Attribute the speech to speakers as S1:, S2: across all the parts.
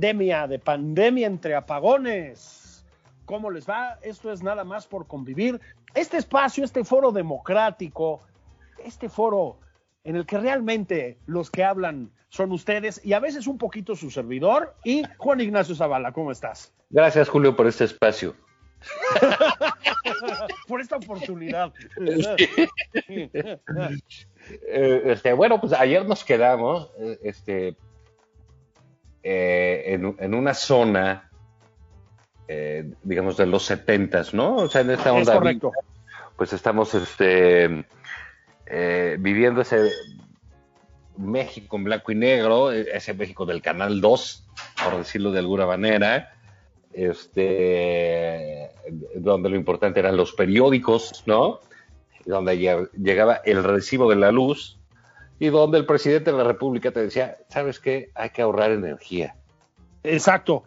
S1: Pandemia, de pandemia entre apagones? ¿Cómo les va? Esto es nada más por convivir. Este espacio, este foro democrático, este foro en el que realmente los que hablan son ustedes y a veces un poquito su servidor y Juan Ignacio Zavala, ¿cómo estás?
S2: Gracias, Julio, por este espacio.
S1: Por esta oportunidad.
S2: Eh, este, bueno, pues ayer nos quedamos eh, este, eh, en, en una zona, eh, digamos, de los setentas, ¿no? O sea, en esta
S1: Es
S2: onda.
S1: correcto.
S2: Pues estamos este, eh, viviendo ese México en blanco y negro, ese México del Canal 2, por decirlo de alguna manera, este, donde lo importante eran los periódicos, ¿no? Donde lle- llegaba el recibo de la luz y donde el presidente de la República te decía, ¿sabes qué? Hay que ahorrar energía.
S1: Exacto.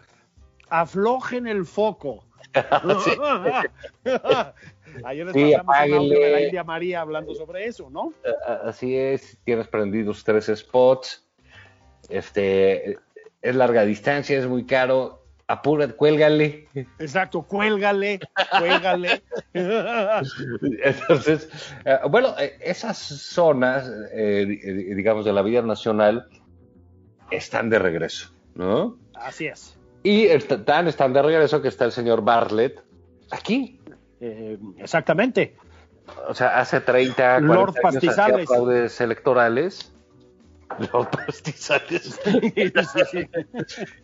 S1: Aflojen el foco. Ayer les
S2: Sí,
S1: pasamos un audio de la. India María hablando sobre eso, ¿no?
S2: Así es, tienes prendidos tres spots, este, es larga distancia, es muy caro, apúrate, cuélgale.
S1: Exacto, cuélgale, cuélgale.
S2: Entonces, eh, bueno, eh, esas zonas, eh, di- digamos, de la vida nacional están de regreso, ¿no?
S1: Así es.
S2: Y están, están de regreso que está el señor Bartlett aquí.
S1: Eh, exactamente.
S2: O sea, hace 30, 40
S1: Lord
S2: años
S1: Pastizales.
S2: fraudes electorales. Lord Pastizales.
S1: Sí, sí.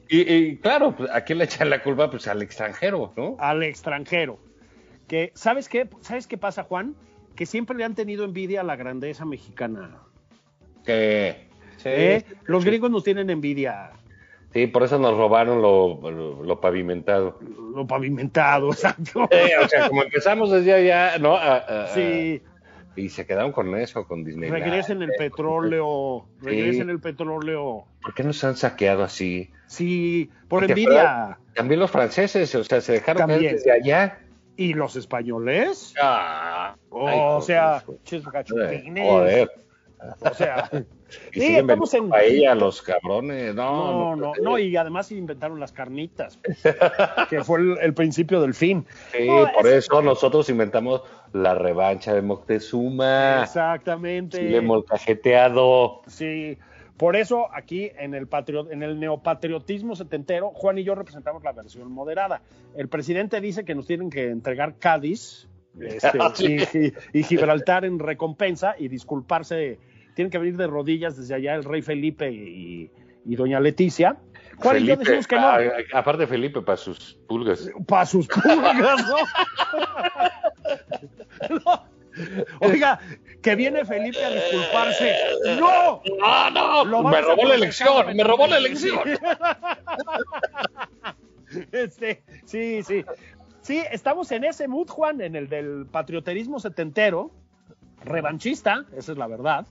S2: Y, y, claro, pues, ¿a quién le echan la culpa? Pues al extranjero, ¿no?
S1: Al extranjero. Que, ¿sabes qué? ¿Sabes qué pasa, Juan? Que siempre le han tenido envidia a la grandeza mexicana.
S2: Que, sí,
S1: ¿eh? Los gringos nos tienen envidia.
S2: sí, por eso nos robaron lo, lo- lo pavimentado.
S1: Lo pavimentado, exacto.
S2: O sea, como empezamos desde allá, ¿no? A- a- a-
S1: Sí.
S2: Y se quedaron con eso, con Disney.
S1: Regresen el petróleo, regresen el petróleo.
S2: ¿Por qué nos han saqueado así?
S1: Sí, por
S2: ¿Te
S1: envidia.
S2: También los franceses, o sea, se dejaron caer desde allá.
S1: ¿Y los españoles?
S2: Ah,
S1: Oh,
S2: ay,
S1: o sea,
S2: joder.
S1: gachupines.
S2: Joder.
S1: O sea,
S2: Y
S1: sí, estamos en.
S2: paella los cabrones.
S1: No,
S2: No,
S1: no, no, y además inventaron las carnitas, que fue el, el principio del fin.
S2: Sí,
S1: No,
S2: por
S1: es-
S2: eso nosotros inventamos la revancha de Moctezuma.
S1: Exactamente.
S2: Chile molcajeteado.
S1: Sí, por eso aquí en el, patrio- en el neopatriotismo setentero, Juan y yo representamos la versión moderada. El presidente dice que nos tienen que entregar Cádiz este,
S2: Sí.
S1: y, y- y Gibraltar en recompensa y disculparse. Tienen que venir de rodillas desde allá el rey Felipe y, y doña Leticia. Juan y yo
S2: Felipe,
S1: decimos que no.
S2: a- a- aparte Felipe, para sus pulgas.
S1: Para sus pulgas, ¿no? No. Oiga, que viene Felipe a disculparse. ¡No!
S2: No, no,
S1: Lo
S2: me robó la elección, me robó la elección.
S1: Este, sí, sí. Sí, estamos en ese mood, Juan, en el del patrioterismo setentero, revanchista, esa es la verdad,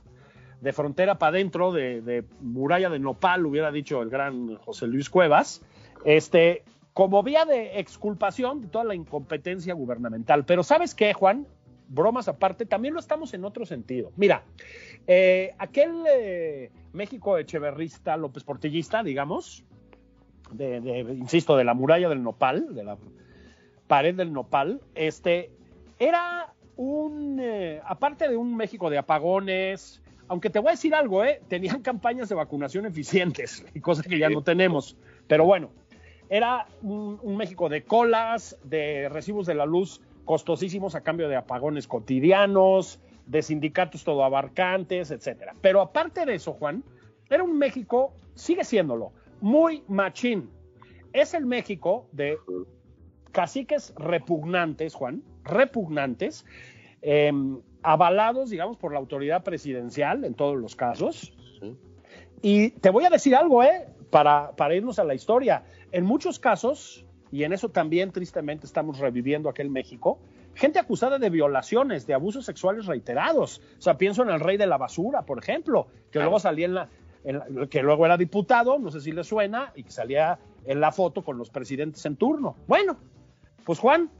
S1: de frontera para adentro, de, de muralla de nopal, hubiera dicho el gran José Luis Cuevas, este, como vía de exculpación de toda la incompetencia gubernamental. Pero ¿sabes qué, Juan? Bromas aparte, también lo estamos en otro sentido. Mira, eh, aquel eh, México echeverrista, López Portillista, digamos, de, de, insisto, de la muralla del nopal, de la pared del nopal, este, era un, eh, aparte de un México de apagones, aunque te voy a decir algo, ¿eh? tenían campañas de vacunación eficientes, y cosas que ya no tenemos. Pero bueno, era un, un, México de colas, de recibos de la luz costosísimos a cambio de apagones cotidianos, de sindicatos todo abarcantes, etcétera. Pero aparte de eso, Juan, era un México, sigue siéndolo, muy machín. Es el México de caciques repugnantes, Juan, repugnantes, eh, avalados, digamos, por la autoridad presidencial en todos los casos. Y te voy a decir algo, ¿eh? Para, para irnos a la historia. En muchos casos, y en eso también tristemente estamos reviviendo aquel México, gente acusada de violaciones, de abusos sexuales reiterados. O sea, pienso en el rey de la basura, por ejemplo, que claro. luego salía en la, en la, que luego era diputado, no sé si le suena, y que salía en la foto con los presidentes en turno. Bueno, pues Juan,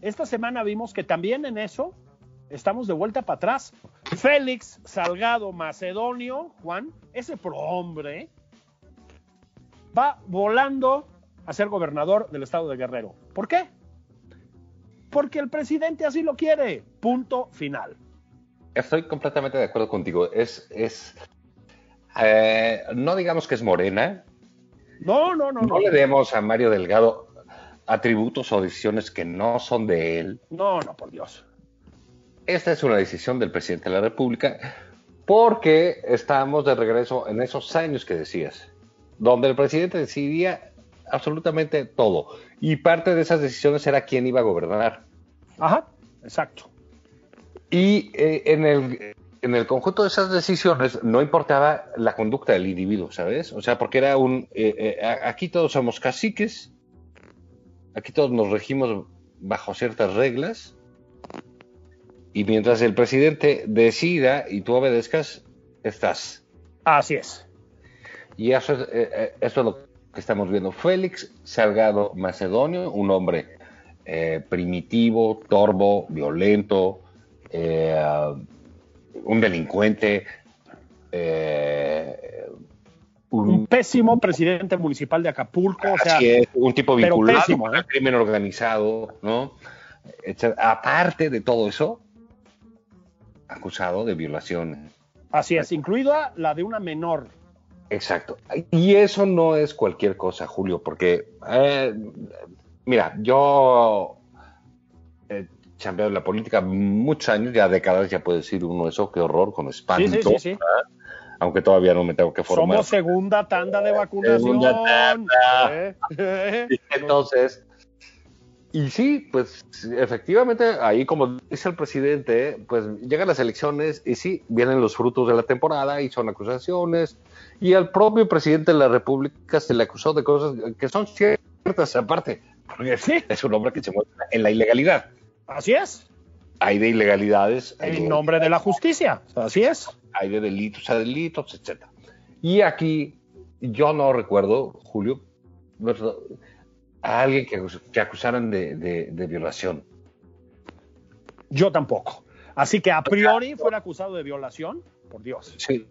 S1: esta semana vimos que también en eso estamos de vuelta para atrás. Félix Salgado Macedonio, Juan, ese prohombre, va volando a ser gobernador del estado de Guerrero. ¿Por qué? Porque el presidente así lo quiere. Punto final.
S2: Estoy completamente de acuerdo contigo. Es, es eh, no digamos que es morena.
S1: No, no, no.
S2: No, no le demos a Mario Delgado atributos o decisiones que no son de él.
S1: No, no, por Dios.
S2: Esta es una decisión del presidente de la República porque estamos de regreso en esos años que decías, donde el presidente decidía absolutamente todo. Y parte de esas decisiones era quién iba a gobernar.
S1: Ajá, exacto.
S2: Y eh, en, el, en el conjunto de esas decisiones no importaba la conducta del individuo, ¿sabes? O sea, porque era un... Eh, eh, aquí todos somos caciques, aquí todos nos regimos bajo ciertas reglas, y mientras el presidente decida y tú obedezcas, estás.
S1: Así es.
S2: Y eso es, eh, eso es lo que estamos viendo. Félix Salgado Macedonio, un hombre eh, primitivo, torbo, violento, eh, un delincuente.
S1: eh, Un, un, pésimo presidente municipal de Acapulco. O sea,
S2: es, un tipo vinculado
S1: pésimo,
S2: el crimen organizado, ¿no? Aparte de todo eso, acusado de violaciones.
S1: Así es, incluida la de una menor.
S2: Exacto. Y eso no es cualquier cosa, Julio, porque, eh, mira, yo he chambeado en la política muchos años, ya décadas, ya puede decir uno eso, qué horror, con espanto.
S1: Sí, sí, sí, sí.
S2: Aunque todavía no me tengo que formar.
S1: Somos segunda tanda de vacunación.
S2: Segunda tanda. ¿Eh? Entonces, y sí, pues efectivamente, ahí como dice el presidente, pues llegan las elecciones y sí, vienen los frutos de la temporada y son acusaciones. Y al propio presidente de la República se le acusó de cosas que son ciertas aparte, porque sí. es un hombre que se muestra en la ilegalidad.
S1: Así es.
S2: Hay de ilegalidades.
S1: En nombre de la justicia, así es.
S2: Hay de delitos a delitos, etc. Y aquí yo no recuerdo, Julio, a alguien que, que acusaran de, de, de, violación.
S1: Yo tampoco. Así que a priori fuera acusado de violación, por Dios.
S2: Sí,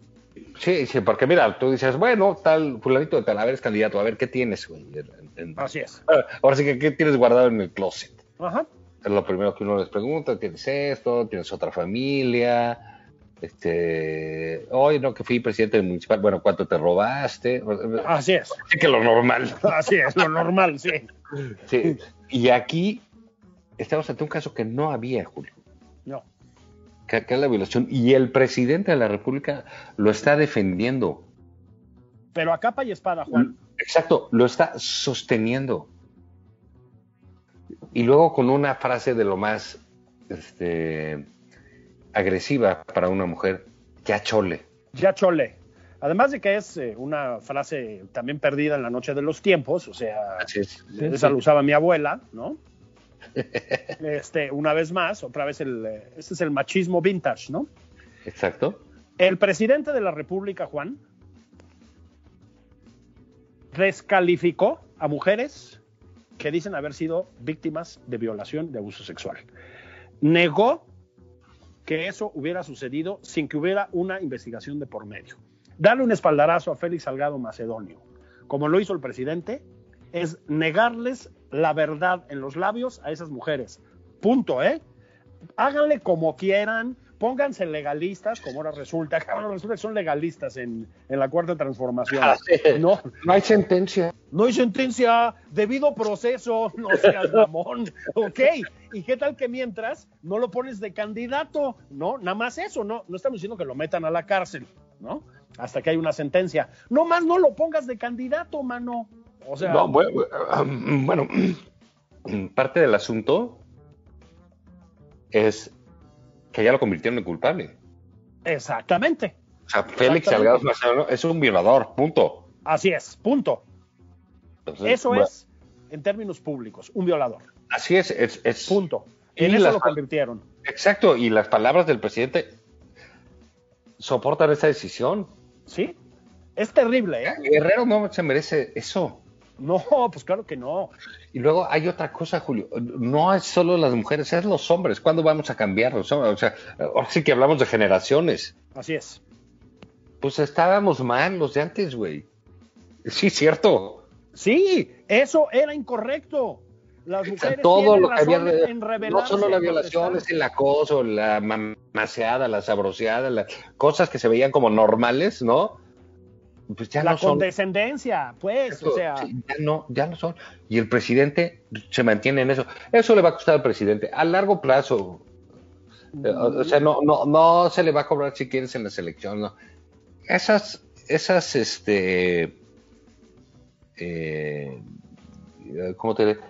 S2: sí, sí, porque mira, tú dices, bueno, tal fulanito de tal, a ver, es candidato, a ver, ¿qué tienes, güey?
S1: Así es.
S2: Ahora sí que, ¿qué tienes guardado en el closet?
S1: Ajá.
S2: Es lo primero que uno les pregunta, ¿tienes esto? ¿Tienes otra familia? Este, hoy no, que fui presidente municipal, bueno, ¿cuánto te robaste?
S1: Así es.
S2: Así que lo normal.
S1: Así es, lo normal, sí.
S2: sí. Y aquí estamos ante un caso que no había, Julio.
S1: No.
S2: Que, que es la violación. Y el presidente de la República lo está defendiendo.
S1: Pero a capa y espada, Juan.
S2: Exacto, lo está sosteniendo. Y luego con una frase de lo más este, agresiva para una mujer, ya chole.
S1: Ya chole. Además de que es eh, una frase también perdida en la noche de los tiempos, o sea,
S2: es.
S1: esa lo usaba mi abuela, ¿no? este, una vez más, otra vez el, este es el machismo vintage, ¿no?
S2: Exacto.
S1: El presidente de la República, Juan, descalificó a mujeres que dicen haber sido víctimas de violación, de abuso sexual. Negó que eso hubiera sucedido sin que hubiera una investigación de por medio. Darle un espaldarazo a Félix Salgado Macedonio, como lo hizo el presidente, es negarles la verdad en los labios a esas mujeres. Punto, ¿eh? háganle como quieran, pónganse legalistas, como ahora resulta, ahora resulta que son legalistas en, en la cuarta transformación.
S2: Ah.
S1: No,
S2: No hay sentencia.
S1: no hay sentencia, debido proceso, no seas mamón, ok. ¿Y qué tal que mientras no lo pones de candidato? No, nada más eso, no, no estamos diciendo que lo metan a la cárcel, ¿no? Hasta que hay una sentencia. No más no lo pongas de candidato, mano. O sea,
S2: No, bueno, um, bueno, parte del asunto es que ya lo convirtieron en culpable.
S1: exactamente.
S2: O sea, Félix. Salgado es un violador, punto.
S1: Así es, punto.
S2: Entonces,
S1: Eso
S2: bueno,
S1: es, en términos públicos, un violador.
S2: Así es, es, es-
S1: Punto.
S2: Y
S1: En eso
S2: las-
S1: lo convirtieron.
S2: Exacto, y las palabras del presidente soportan esa decisión.
S1: ¿Sí? Es terrible, ¿eh?
S2: Guerrero no se merece eso.
S1: No, pues claro que no.
S2: Y luego hay otra cosa, Julio. No es solo las mujeres, es los hombres. ¿Cuándo vamos a cambiar? O sea, o sea, ahora sí que hablamos de generaciones.
S1: Así es.
S2: Pues estábamos mal los de antes, güey. Sí, cierto.
S1: Sí, eso era incorrecto. Las mujeres
S2: todo lo que había
S1: en
S2: no solo la
S1: en
S2: violación, es
S1: protestar.
S2: el acoso, la mamaseada, la sabroseada, las cosas que se veían como normales, ¿no? Pues ya
S1: la
S2: no son.
S1: condescendencia, pues, o sea,
S2: ya no, ya no son. Y el presidente se mantiene en eso. Eso le va a costar al presidente a largo plazo. Eh, O sea, no, no, no se le va a cobrar si quieres en la selección. No. Esas, esas, este, eh, ¿cómo te diré?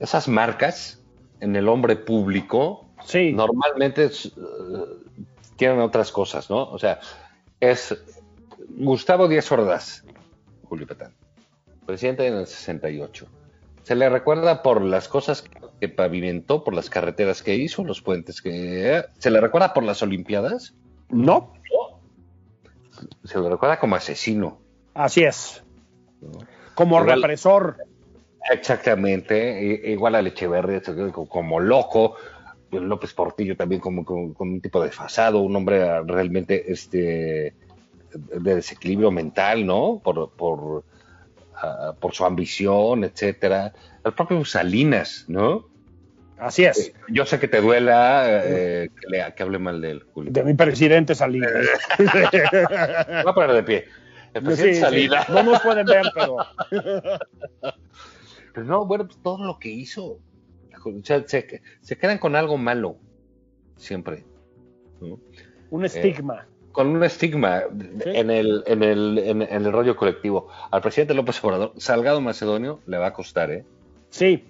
S2: Esas marcas en el hombre público
S1: sí,
S2: normalmente es, eh, tienen otras cosas, ¿no? O sea, es Gustavo Díaz Ordaz, Julio Petán, presidente en el 68. Se le recuerda por las cosas que pavimentó, por las carreteras que hizo, los puentes que... ¿Se le recuerda por las Olimpiadas?
S1: no,
S2: Se le recuerda como asesino.
S1: así es. Como
S2: Igual-
S1: represor,
S2: Exactamente, i- igual a Echeverría, como loco, López Portillo también como, como- un tipo de desfasado, un hombre realmente este de desequilibrio mental, ¿no? Por, por, ah, por su ambición, etcétera. El propio Salinas, ¿no?
S1: así es.
S2: Yo sé que te duela eh, que, le- que hable mal de él, Julio.
S1: De mi presidente Salinas.
S2: Voy a poner de pie. El presidente
S1: Sí, sí,
S2: Salinas.
S1: No nos pueden ver, pero
S2: Pero no, bueno, pues todo lo que hizo. O sea, se, se quedan con algo malo, siempre. ¿no?
S1: un estigma.
S2: Con un estigma en, el, en, el, en, en el rollo colectivo. Al presidente López Obrador, Salgado Macedonio, le va a costar, ¿eh?
S1: Sí,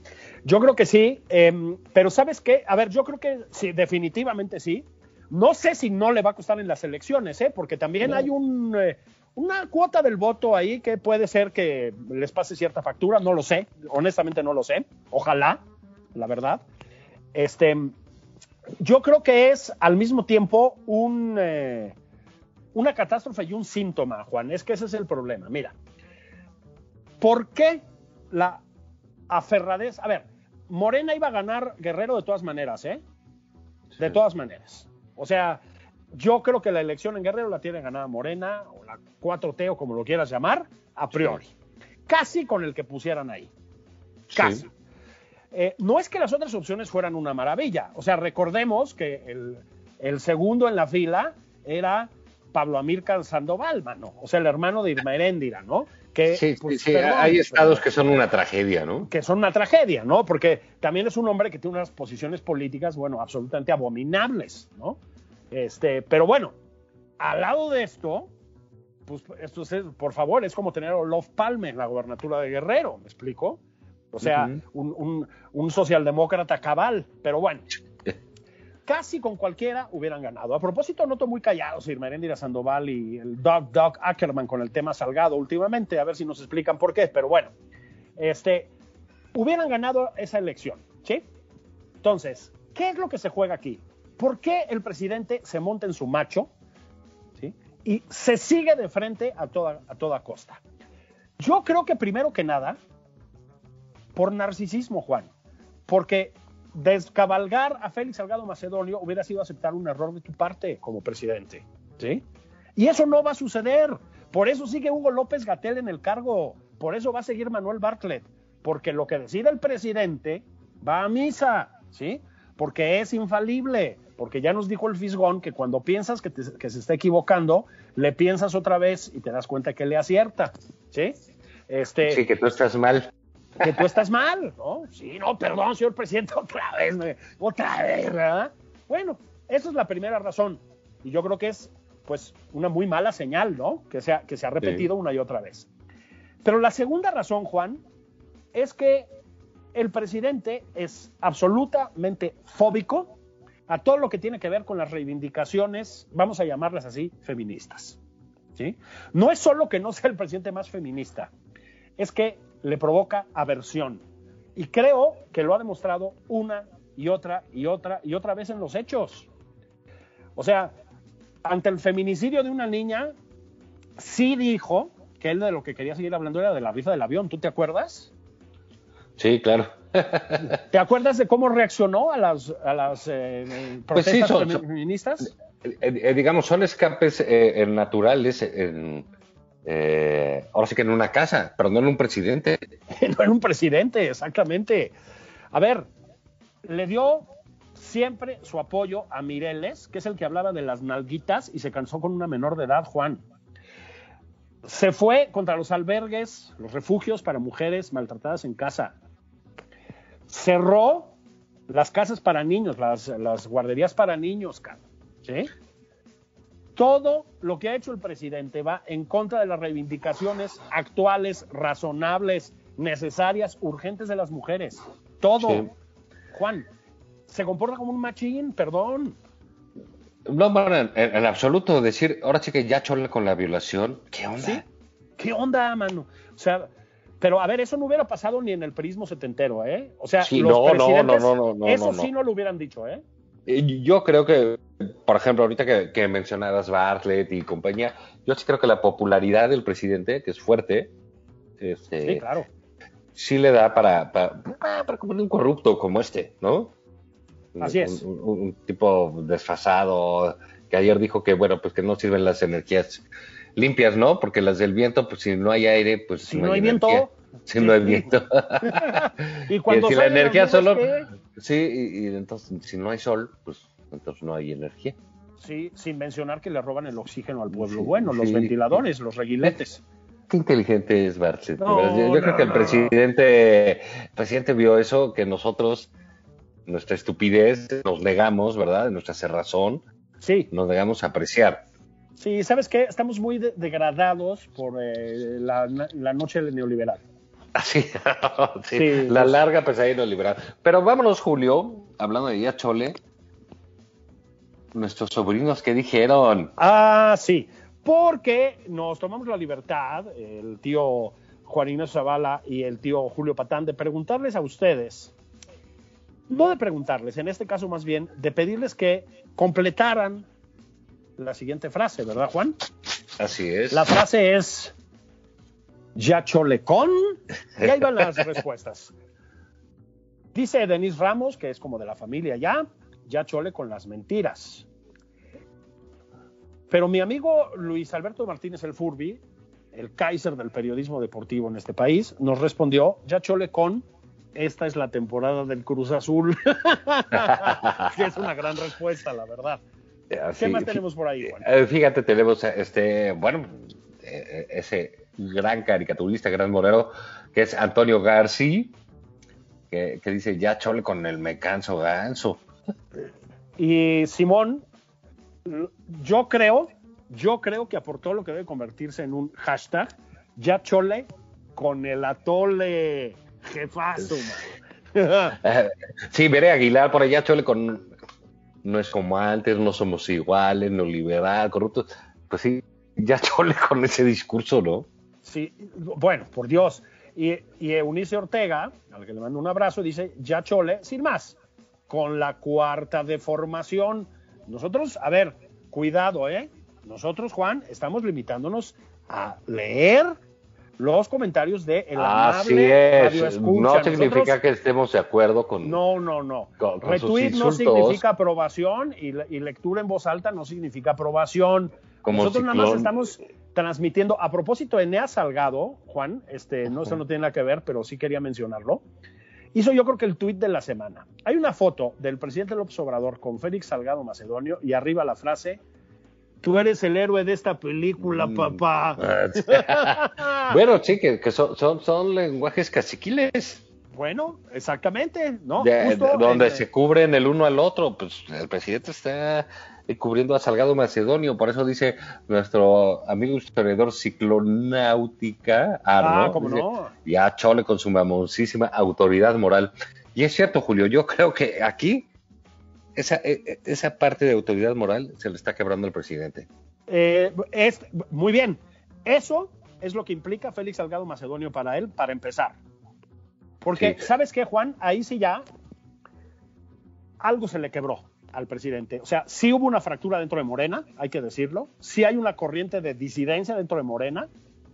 S1: yo creo que sí, em, pero ¿sabes qué? A ver, yo creo que sí, definitivamente sí. No sé si no le va a costar en las elecciones, ¿eh? porque también
S2: No.
S1: hay un, eh, una cuota del voto ahí que puede ser que les pase cierta factura, no lo sé, honestamente no lo sé, ojalá, la verdad. Este, yo creo que es al mismo tiempo un, eh, una catástrofe y un síntoma, Juan, es que ese es el problema. Mira, ¿por qué la aferradez? A ver, Morena iba a ganar Guerrero de todas maneras, ¿eh? De todas maneras. O sea, yo creo que la elección en Guerrero la tiene ganada Morena, o la 4T, o como lo quieras llamar, a priori. Casi con el que pusieran ahí. Casi.
S2: Sí.
S1: Eh, no es que las otras opciones fueran una maravilla. O sea, recordemos que el, el segundo en la fila era Pablo Amílcar Sandoval, mano. O sea, el hermano de Irma Heréndira, ¿no? Que,
S2: Sí,
S1: pues,
S2: sí,
S1: perdón,
S2: hay estados que son una tragedia, ¿no?
S1: que son una tragedia, ¿no? Porque también es un hombre que tiene unas posiciones políticas, bueno, absolutamente abominables, ¿no? Este, pero bueno, al lado de esto, pues esto es, por favor, es como tener a Olof Palme en la gobernatura de Guerrero, ¿me explico? O sea, un, un- un socialdemócrata cabal, pero bueno. Casi con cualquiera hubieran ganado. A propósito, noto muy callados Irma Heréndira Sandoval y el Doc Doc Ackerman con el tema Salgado últimamente, a ver si nos explican por qué, pero bueno, este, hubieran ganado esa elección, ¿sí? Entonces, ¿qué es lo que se juega aquí? ¿Por qué el presidente se monta en su macho ¿sí? y se sigue de frente a toda costa? Yo creo que primero que nada, por narcisismo, Juan, porque descabalgar a Félix Salgado Macedonio hubiera sido aceptar un error de tu parte como presidente, ¿sí? Y eso no va a suceder. Por eso sigue Hugo López Gatel en el cargo. Por eso va a seguir Manuel Bartlett. Porque lo que decida el presidente va a misa, ¿sí? porque es infalible, porque ya nos dijo el Fisgón que cuando piensas que, que se está equivocando, le piensas otra vez y te das cuenta que le acierta, ¿sí? Este,
S2: Sí, que tú estás mal.
S1: Que tú estás mal, ¿no? Sí, no, perdón, señor presidente, otra vez, me- otra vez, ¿verdad? Bueno, esa es la primera razón. Y yo creo que es, pues, una muy mala señal, ¿no? Que se ha, que se ha repetido una y otra vez. Pero la segunda razón, Juan, es que el presidente es absolutamente fóbico a todo lo que tiene que ver con las reivindicaciones, vamos a llamarlas así, feministas. ¿sí? No es solo que no sea el presidente más feminista, es que le provoca aversión. Y creo que lo ha demostrado una y otra y otra y otra vez en los hechos. O sea, ante el feminicidio de una niña, sí dijo que él de lo que quería seguir hablando era de la rifa del avión. ¿Tú te acuerdas?
S2: Sí, claro.
S1: ¿Te acuerdas de cómo reaccionó a las, a las eh,
S2: Pues sí,
S1: protestas
S2: son-
S1: femi-
S2: son-
S1: feministas?
S2: Eh, eh, digamos, son escapes eh, naturales en, eh, ahora sí que en una casa, pero no en un presidente.
S1: no era un presidente, exactamente. A ver, le dio siempre su apoyo a Mireles, que es el que hablaba de las nalguitas y se cansó con una menor de edad, Juan. Se fue contra los albergues, los refugios para mujeres maltratadas en casa. Cerró las casas para niños, las, las guarderías para niños. ¿sí? Todo lo que ha hecho el presidente va en contra de las reivindicaciones actuales, razonables, necesarias, urgentes de las mujeres. Todo.
S2: Sí.
S1: Juan, se comporta como un machín, perdón.
S2: No, bueno, en, en absoluto decir, ahora sí que ya chola con la violación, ¿qué onda?
S1: ¿Sí? ¿Qué onda, mano? O sea, pero a ver, eso no hubiera pasado ni en el prismo setentero, ¿eh? O sea,
S2: Sí,
S1: los
S2: no, no,
S1: presidentes,
S2: no, no, no,
S1: eso sí no lo hubieran dicho, ¿eh?
S2: Eh, Yo creo que, por ejemplo, ahorita que, que mencionabas Bartlett y compañía, yo sí creo que la popularidad del presidente, que es fuerte, este,
S1: Sí, claro.
S2: sí le da para, para, para como un corrupto como este, ¿no?
S1: Así
S2: Un-
S1: es.
S2: Un, tipo desfasado que ayer dijo que, bueno, pues que no sirven las energías limpias, ¿no? Porque las del viento, pues si no hay aire, pues
S1: Si no hay viento.
S2: Si no hay viento.
S1: Y cuando
S2: si la energía solo.
S1: ¿qué?
S2: Sí, y, y entonces, si no hay sol, pues entonces no hay energía.
S1: Sí, sin mencionar que le roban el oxígeno al pueblo
S2: Sí,
S1: bueno, los
S2: sí.
S1: ventiladores, los reguiletes.
S2: Qué inteligente es Bartlett.
S1: No,
S2: yo yo
S1: no,
S2: creo que el presidente, el presidente vio eso, que nosotros, nuestra estupidez, nos negamos, ¿verdad? Nuestra cerrazón,
S1: Sí,
S2: nos negamos a apreciar.
S1: sí, ¿sabes qué? Estamos muy de- degradados por eh, la, la noche del neoliberal.
S2: Así, sí,
S1: Sí,
S2: la
S1: pues-
S2: larga pesadilla liberal. Pero vámonos, Julio, hablando de ya Chole, nuestros sobrinos, ¿qué dijeron?
S1: Ah, sí, porque nos tomamos la libertad, el tío Juan Ignacio Zavala y el tío Julio Patán, de preguntarles a ustedes, no de preguntarles, en este caso más bien, de pedirles que completaran la siguiente frase, ¿verdad, Juan?
S2: Así es.
S1: La frase es ya cholecón. Y ahí van las respuestas. Dice Denis Ramos, que es como de la familia ya, ya chole con las mentiras. Pero mi amigo Luis Alberto Martínez El Furby, el Kaiser del periodismo deportivo en este país, nos respondió, ya chole con, esta es la temporada del Cruz Azul. que es una gran respuesta, la verdad.
S2: Así,
S1: ¿Qué más tenemos por ahí, Juan?
S2: eh, Fíjate, tenemos este, bueno, eh, ese gran caricaturista, gran morero, que es Antonio García, que, que dice, ya chole con el me canso ganso.
S1: Y Simón, yo creo, yo creo que aportó lo que debe convertirse en un hashtag, ya chole con el atole jefazo,
S2: sí, veré Aguilar por allá, chole con, no es como antes, no somos iguales, no liberal, corruptos. Pues sí, ya chole con ese discurso, ¿no?
S1: Sí, bueno, por Dios. Y, y Eunice Ortega, al que le mando un abrazo, dice, ya chole, sin más, con la cuarta deformación. Nosotros, a ver, cuidado, ¿eh? Nosotros, Juan, estamos limitándonos a leer los comentarios de el
S2: Así es. No significa
S1: Nosotros-
S2: que estemos de acuerdo con.
S1: No, no, no.
S2: Con-
S1: Retweet no significa aprobación y, y lectura en voz alta no significa aprobación.
S2: Como
S1: Nosotros nada más
S2: ciclón.
S1: estamos transmitiendo. A propósito, Enea Salgado, Juan, este, no, eso no tiene nada que ver, pero sí quería mencionarlo. hizo yo creo que el tuit de la semana. Hay una foto del presidente López Obrador con Félix Salgado Macedonio y arriba la frase, tú eres el héroe de esta película,
S2: Mm.
S1: papá.
S2: bueno, sí, que, que son, son, son lenguajes caciquiles.
S1: Bueno, exactamente, ¿no?
S2: de-
S1: Justo,
S2: de- donde
S1: eh,
S2: se cubren el uno al otro. Pues el presidente está cubriendo a Salgado Macedonio, por eso dice nuestro amigo historiador ciclonáutica,
S1: Ah,
S2: Arno,
S1: cómo
S2: dice,
S1: no.
S2: ya chole con su mamoncísima autoridad moral. Y es cierto, Julio, yo creo que aquí esa, eh, eh, esa parte de autoridad moral se le está quebrando al presidente.
S1: Eh, es muy bien. Eso es lo que implica Félix Salgado Macedonio para él, para empezar. Porque,
S2: Sí.
S1: ¿sabes qué, Juan? Ahí sí ya algo se le quebró al presidente. O sea, sí hubo una fractura dentro de Morena, hay que decirlo. Sí hay una corriente de disidencia dentro de Morena.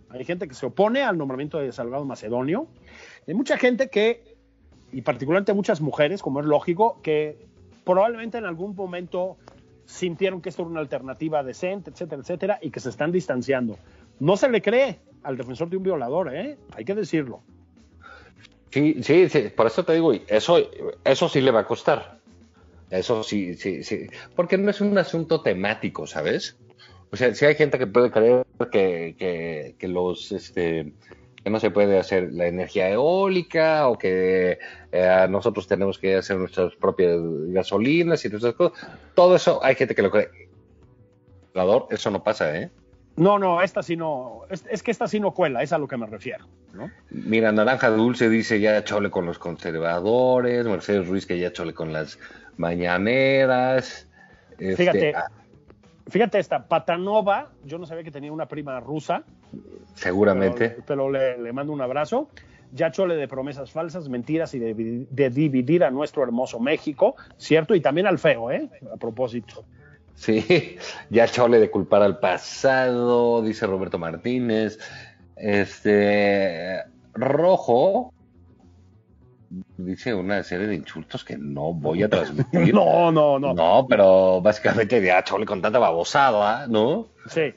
S1: Hay gente que se opone al nombramiento de Salgado Macedonio. Hay mucha gente que, y particularmente muchas mujeres, como es lógico, que probablemente en algún momento sintieron que esto era una alternativa decente, etcétera, etcétera, y que se están distanciando. No se le cree al defensor de un violador, ¿eh? Hay que decirlo.
S2: Sí, sí, sí, por eso te digo, eso, eso sí le va a costar. Eso sí, sí, sí. Porque no es un asunto temático, ¿sabes? O sea, sí hay gente que puede creer que, que, que los, este, que no se puede hacer la energía eólica o que eh, nosotros tenemos que hacer nuestras propias gasolinas y todas esas cosas. Todo eso hay gente que lo cree. Eso no pasa, ¿eh?
S1: No, no, esta sí no, es, es que esta sí no cuela, es a lo que me refiero, ¿no?
S2: Mira, Naranja Dulce dice ya chole con los conservadores, Mercedes Ruiz que ya chole con las mañaneras. Este,
S1: Fíjate,
S2: ah,
S1: fíjate esta, Patanova, yo no sabía que tenía una prima rusa,
S2: seguramente.
S1: pero, pero le, le mando un abrazo. Ya chole de promesas falsas, mentiras y de, de dividir a nuestro hermoso México, ¿cierto? Y también al feo, ¿eh? A propósito.
S2: Sí, ya chole de culpar al pasado, dice Roberto Martínez. Este Rojo dice una serie de insultos que no voy a transmitir.
S1: No, no, no.
S2: No, pero básicamente ya chole con tanta babosada, ¿no?
S1: Sí.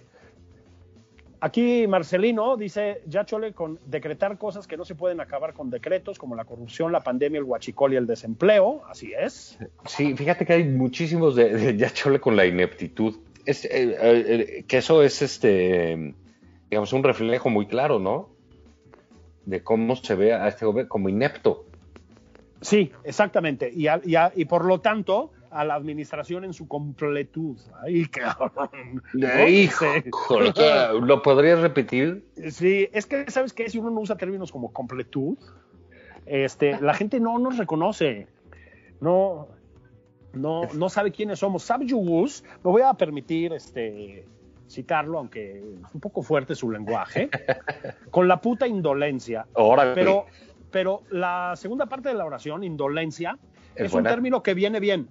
S1: Aquí Marcelino dice, ya chole con decretar cosas que no se pueden acabar con decretos, como la corrupción, la pandemia, el huachicol y el desempleo. Así es.
S2: Sí, fíjate que hay muchísimos de, de ya chole con la ineptitud. Es, eh, eh, eh, que eso es este, digamos, un reflejo muy claro, ¿no? De cómo se ve a este gobierno como inepto.
S1: Sí, exactamente. Y, a- y a- y por lo tanto, a la administración en su completud. Ay, cabrón. ¿No?
S2: Hijo,
S1: Sí.
S2: ¿lo podrías repetir?
S1: Sí, es que, ¿sabes qué? Si uno no usa términos como completud, este, la gente no nos reconoce. No, no, no sabe quiénes somos. Yugus, me voy a permitir este, citarlo, aunque es un poco fuerte su lenguaje, con la puta indolencia.
S2: Ahora,
S1: Pero, pero la segunda parte de la oración, indolencia,
S2: Es
S1: un término que viene bien.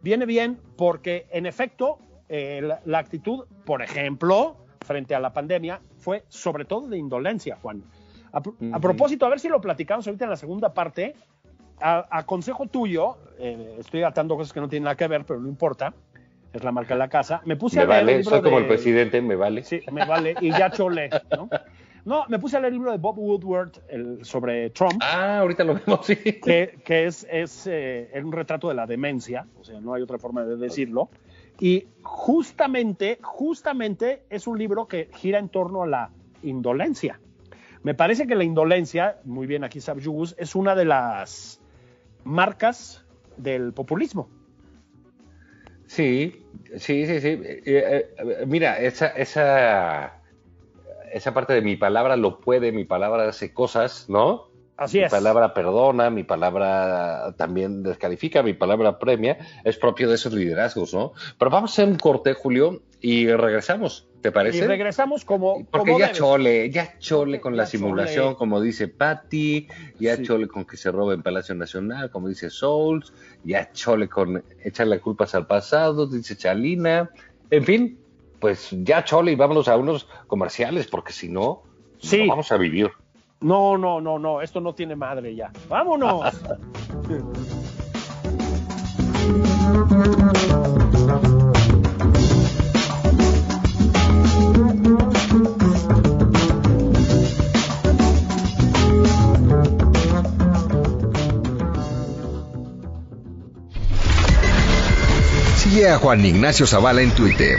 S1: Viene bien porque, en efecto, eh, la, la actitud, por ejemplo, frente a la pandemia, fue sobre todo de indolencia, Juan. A, propósito, a ver si lo platicamos ahorita en la segunda parte. A, a consejo tuyo, eh, estoy atando cosas que no tienen nada que ver, pero no importa, es la marca de la casa. Me puse
S2: me
S1: a leer el
S2: vale,
S1: libro
S2: soy como el presidente, me vale.
S1: Sí, me vale. Y ya chole, ¿no? No, me puse a leer el libro de Bob Woodward el- sobre Trump,
S2: Ah, ahorita lo vemos, sí.
S1: que, que es, es eh, un retrato de la demencia, o sea, no hay otra forma de decirlo. Y justamente, justamente es un libro que gira en torno a la indolencia. Me parece que la indolencia, muy bien aquí Sabjugus, es una de las marcas del populismo.
S2: Sí, sí, sí, sí. Eh, eh, mira, esa, esa, esa parte de mi palabra lo puede, mi palabra hace cosas, ¿no?
S1: Así
S2: mi
S1: es.
S2: palabra perdona, mi palabra también descalifica, mi palabra premia, es propio de esos liderazgos, ¿no? Pero vamos a hacer un corte, Julio, y regresamos, ¿te
S1: Y
S2: parece?
S1: regresamos como.
S2: Porque
S1: como
S2: ya chole, ya chole con la simulación,
S1: chole.
S2: como dice Patty, ya
S1: Sí.
S2: chole con que se roba en Palacio Nacional, como dice Souls, ya chole con echarle culpas al pasado, dice Chalina, en fin, pues ya chole y vámonos a unos comerciales, porque si no,
S1: sí.
S2: no vamos a vivir.
S1: No, no, no, no, esto no tiene madre ya. ¡Vámonos!
S3: Sigue a Juan Ignacio Zavala en Twitter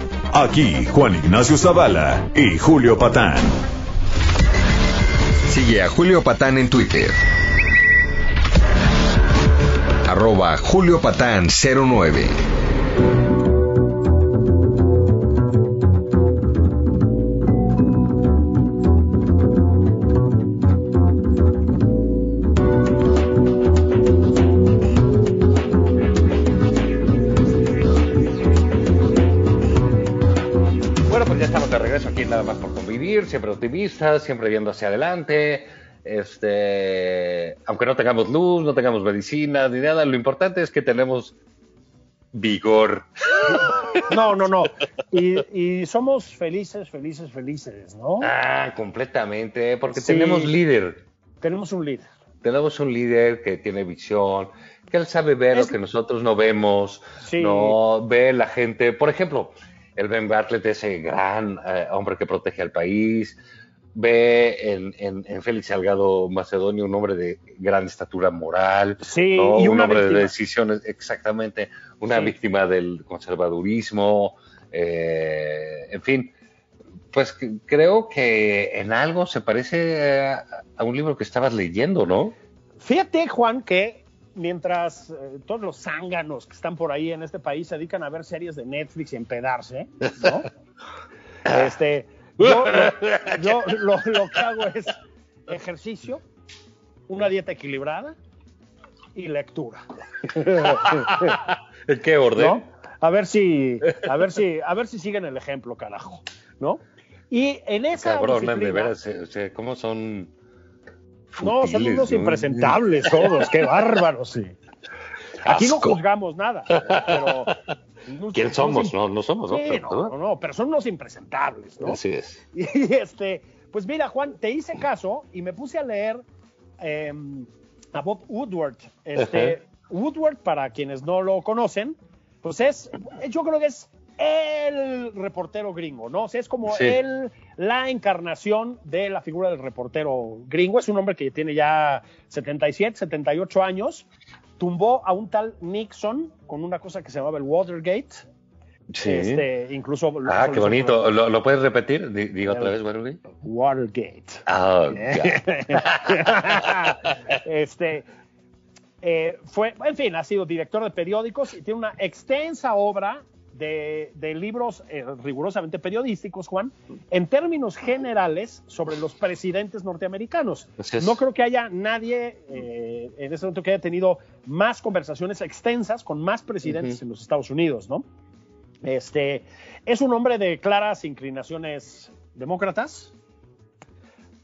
S4: Aquí Juan Ignacio Zavala y Julio Patán.
S3: Sigue a Julio Patán en Twitter. Arroba Julio Patán 09.
S2: Siempre optimistas, siempre viendo hacia adelante. Este, aunque no tengamos luz, no tengamos medicina ni nada, lo importante es que tenemos vigor.
S1: No, no, no. Y, y somos felices, felices, felices, ¿no?
S2: Ah, completamente, porque
S1: Sí.
S2: tenemos líder.
S1: Tenemos un líder.
S2: Tenemos un líder que tiene visión, que él sabe ver
S1: Es-
S2: lo que nosotros no vemos,
S1: Sí.
S2: no ve la gente. Por ejemplo, el Ben Bartlett, ese gran eh, hombre que protege al país, ve en, en- en Félix Salgado Macedonio un hombre de gran estatura moral,
S1: Sí,
S2: ¿no?
S1: y
S2: un hombre de decisiones, exactamente, una
S1: Sí.
S2: víctima del conservadurismo, eh, en fin. Pues creo que en algo se parece a, a un libro que estabas leyendo, ¿no?
S1: Fíjate, Juan, que mientras eh, todos los zánganos que están por ahí en este país se dedican a ver series de Netflix y empedarse, ¿no? este, yo, lo, yo lo- lo que hago es ejercicio, una dieta equilibrada y lectura,
S2: ¿En qué orden?
S1: ¿no? A ver si, a ver si, a ver si siguen el ejemplo, carajo, ¿no? Y en esa
S2: Cabrón, man, de
S1: disciplina-
S2: veras, eh, o sea, ¿cómo son?
S1: No, son unos
S2: no?
S1: impresentables todos, qué bárbaros, sí. Aquí no juzgamos nada, pero...
S2: ¿Quién somos? No, no somos, ¿no?
S1: Sí,
S2: Pero,
S1: no, no, no, pero son unos impresentables, ¿no?
S2: Así es.
S1: Y este, pues mira, Juan, te hice caso y me puse a leer eh, a Bob Woodward. Este, Woodward, para quienes no lo conocen, pues es, yo creo que es el reportero gringo, ¿no? O sea, es como
S2: Sí.
S1: él, la encarnación de la figura del reportero gringo. Es un hombre que tiene ya 77, 78 años. Tumbó a un tal Nixon con una cosa que se llamaba el Watergate.
S2: Sí.
S1: Este, incluso
S2: ah, qué bonito. ¿Lo, lo puedes repetir? Di- Diga otra vez, Watergate.
S1: Watergate.
S2: Ah,
S1: ¿Eh?
S2: ya.
S1: este eh, fue, en fin, ha sido director de periódicos y tiene una extensa obra de, de libros eh, rigurosamente periodísticos, Juan, en términos generales sobre los presidentes norteamericanos. No creo que haya nadie eh, en ese momento que haya tenido más conversaciones extensas con más presidentes
S2: Ujú.
S1: en los Estados Unidos, ¿no? Este, es un hombre de claras inclinaciones demócratas,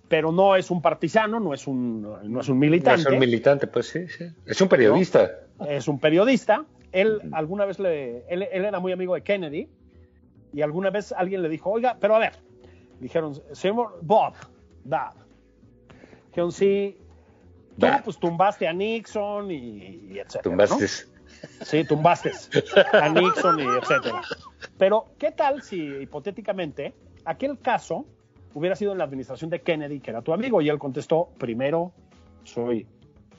S1: pero no es un partisano, no es un, no es un
S2: No
S1: militante,
S2: es un militante, pues sí, sí. Es un periodista.
S1: es un periodista. Él alguna vez le, él, él era muy amigo de Kennedy y alguna vez alguien le dijo, oiga, pero a ver, dijeron, señor Bob, Bob, dijeron, sí, tú pues tumbaste a Nixon y, y etcétera,
S2: Tumbaste.
S1: ¿no? Sí, tumbaste a Nixon y etcétera. Pero, ¿qué tal si hipotéticamente aquel caso hubiera sido en la administración de Kennedy, que era tu amigo? Y él contestó, primero soy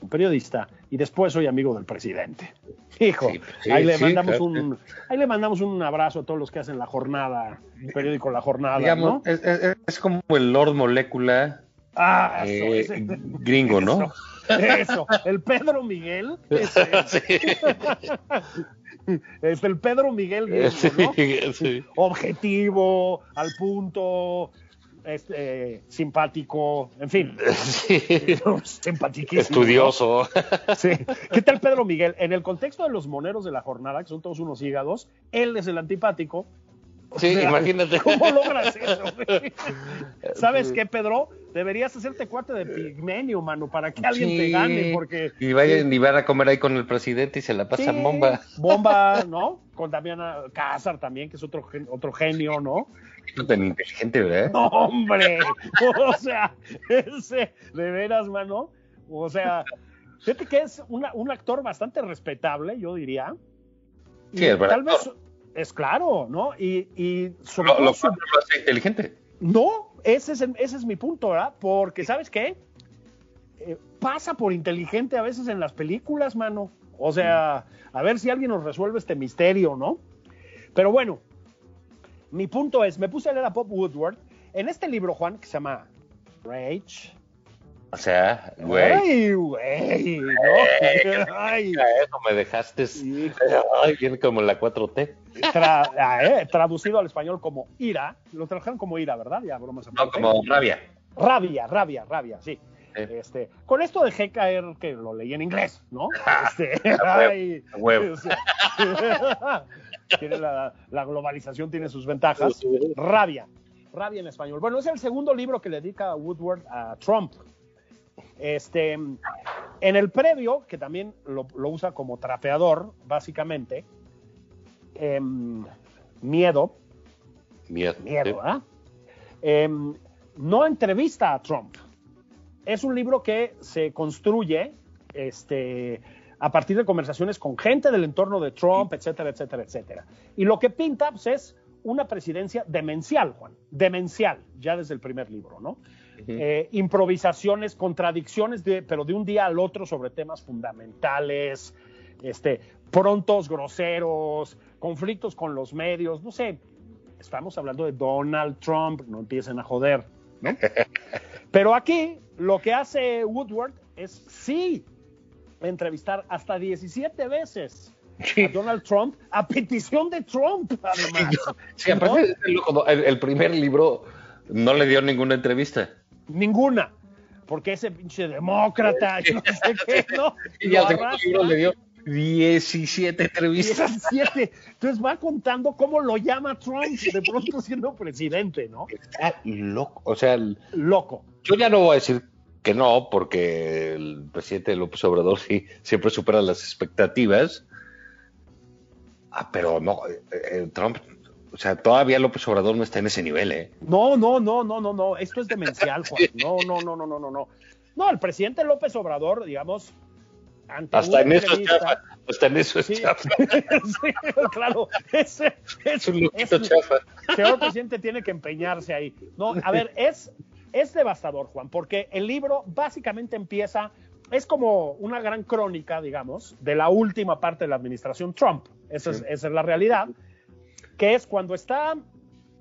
S1: un periodista y después soy amigo del presidente. Hijo,
S2: Sí, sí,
S1: ahí, le
S2: sí,
S1: mandamos
S2: claro.
S1: un, ahí le mandamos un abrazo a todos los que hacen la jornada, el periódico La Jornada,
S2: Digamos,
S1: ¿no?
S2: es, es- es como el Lord Molécula
S1: Ah, eso,
S2: eh, gringo, ¿no?
S1: Eso, el Pedro Miguel. Es el Pedro Miguel gringo, ¿no? Objetivo, al punto, este, simpático, en fin.
S2: Sí. Estudioso.
S1: ¿no? Sí. ¿Qué tal Pedro Miguel? En el contexto de los moneros de la jornada, que son todos unos hígados, él es el antipático.
S2: Sí,
S1: sea,
S2: imagínate.
S1: ¿Cómo logras eso? güey? ¿Sabes qué, Pedro? deberías hacerte cuate de pigmenio, mano, para que alguien te gane, porque...
S2: Y vayan y van a comer ahí con el presidente y se la pasan
S1: Sí,
S2: bomba.
S1: Bomba, ¿no? Con Damiana Cázar también, que es otro, otro genio, ¿no?
S2: No tan inteligente, ¿verdad?
S1: No, hombre, o sea, ese, de veras, mano. O sea, fíjate que es una- un actor bastante respetable, yo diría.
S2: Sí, es verdad.
S1: Tal vez es claro, ¿no? Y, y sobre
S2: Lo, lo cual no lo hace inteligente.
S1: no, ese es, el- ese es mi punto, ¿verdad? Porque, ¿sabes qué? Eh, pasa por inteligente a veces en las películas, mano. O sea, a ver si alguien nos resuelve este misterio, ¿no? Pero bueno, mi punto es, me puse a leer a Bob Woodward en este libro, Juan, que se llama Rage.
S2: O sea, güey.
S1: Ay, güey, ¿no? Ay,
S2: Eso me dejaste. Ay, viene como la 4T.
S1: tra- ah, eh, traducido al español como ira. Lo tradujeron como ira, ¿verdad? Ya, bromas
S2: No, como rabia.
S1: Rabia, rabia, rabia, sí. Este, con esto dejé caer que lo leí en inglés, ¿no? Este, ay,
S2: huevo.
S1: tiene la, la globalización tiene sus ventajas. Rabia, rabia en español. Bueno, es el segundo libro que le dedica Woodward a Trump. Este, en el previo, que también lo, lo usa como trapeador, básicamente, em, miedo,
S2: Miedo.
S1: miedo. Em, no entrevista a Trump. Es un libro que se construye este, a partir de conversaciones con gente del entorno de Trump, etcétera, etcétera, etcétera. Y lo que pinta pues, es una presidencia demencial, Juan, demencial, ya desde el primer libro, ¿no? Eh, improvisaciones, contradicciones, de, pero de un día al otro sobre temas fundamentales, este, prontos, groseros, conflictos con los medios, no sé, estamos hablando de Donald Trump, no empiecen a joder, ¿no? Pero aquí lo que hace Woodward es sí entrevistar hasta 17 veces a Donald Trump a petición de Trump, además.
S2: Sí, aparte, el, loco, el- el primer libro no le dio ninguna entrevista.
S1: Ninguna. Porque ese pinche demócrata, y no sé qué, ¿no?
S2: Y al segundo libro le dio 17 entrevistas.
S1: 17. Entonces va contando cómo lo llama Trump de pronto siendo presidente, ¿no?
S2: Está loco. O sea, el-
S1: Loco.
S2: yo ya no voy a decir que no, porque el presidente López Obrador sí siempre supera las expectativas. Ah, pero no, eh, eh, Trump, o sea, todavía López Obrador no está en ese nivel, ¿eh?
S1: No, no, no, no, no, no. Esto es demencial, Juan. No, no, no, no, no, no, no. No, el presidente López Obrador, digamos,
S2: Hasta en eso es chafa. Hasta en eso es
S1: Sí,
S2: chafa.
S1: sí, claro. Ese,
S2: Es un loquito
S1: es-
S2: chafa.
S1: señor presidente tiene que empeñarse ahí. No, a ver, es, es devastador, Juan, porque el libro básicamente empieza, es como una gran crónica, digamos, de la última parte de la administración Trump. Esa, es, esa es la realidad, que es cuando está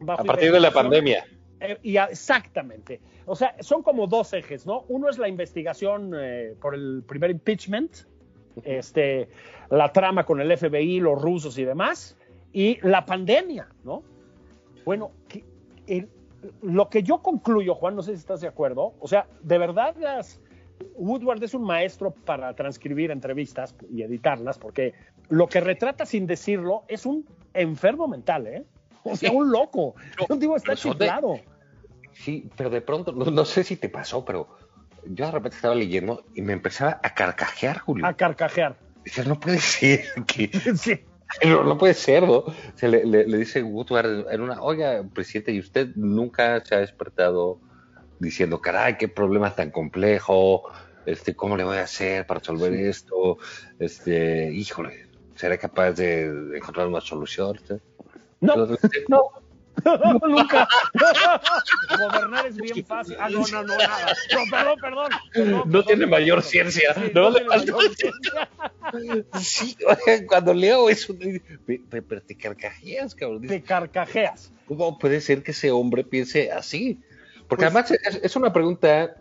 S1: bajo
S2: A partir de la pandemia.
S1: Eh, y exactamente. O sea, son como dos ejes, ¿no? Uno es la investigación eh, por el primer impeachment, este, la trama con el FBI, los rusos y demás, y la pandemia, ¿no? Bueno, lo que yo concluyo, Juan, no sé si estás de acuerdo, o sea, de verdad las, Woodward es un maestro para transcribir entrevistas y editarlas, porque lo que retrata sin decirlo es un enfermo mental, ¿eh? O sea, un loco.
S2: No,
S1: Un tipo está
S2: de-
S1: chiflado.
S2: Sí, pero de pronto, no, no sé si te pasó, pero yo de repente estaba leyendo y me empezaba a carcajear, Julio.
S1: A carcajear.
S2: Decía, no puede ser que...
S1: Sí.
S2: No, no puede ser, ¿no? Se le, le- le dice Woodward en una, oiga, presidente, ¿y usted nunca se ha despertado diciendo, caray, qué problema tan complejo, este, cómo le voy a hacer para resolver esto? Este, híjole, ¿seré capaz de encontrar una solución?
S1: No, no. Nunca. Gobernar es bien fácil. Ah, no, no, no, nada. No, perdón, perdón. perdón,
S2: No tiene
S1: perdón.
S2: mayor ciencia.
S1: Sí,
S2: no
S1: tiene mayor ciencia.
S2: Sí, cuando leo eso, me- me- pero te carcajeas, cabrón.
S1: Te carcajeas.
S2: ¿Cómo puede ser que ese hombre piense así? Porque
S1: Pues-
S2: además es, es una pregunta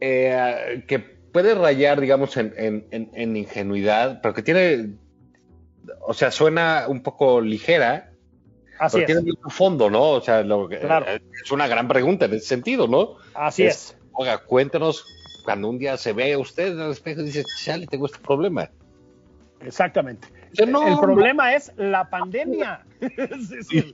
S2: eh, que puede rayar, digamos, en, en- en- en ingenuidad, pero que tiene, o sea, suena un poco ligera,
S1: Así
S2: pero
S1: es.
S2: tiene mucho fondo, ¿no? O sea, lo que-
S1: Claro.
S2: es una gran pregunta en ese sentido, ¿no?
S1: Así es.
S2: Oiga, cuéntanos cuando un día se ve a usted al espejo y dice, chale, tengo este problema.
S1: Exactamente.
S2: No,
S1: el
S2: no.
S1: problema es la pandemia. Es decir,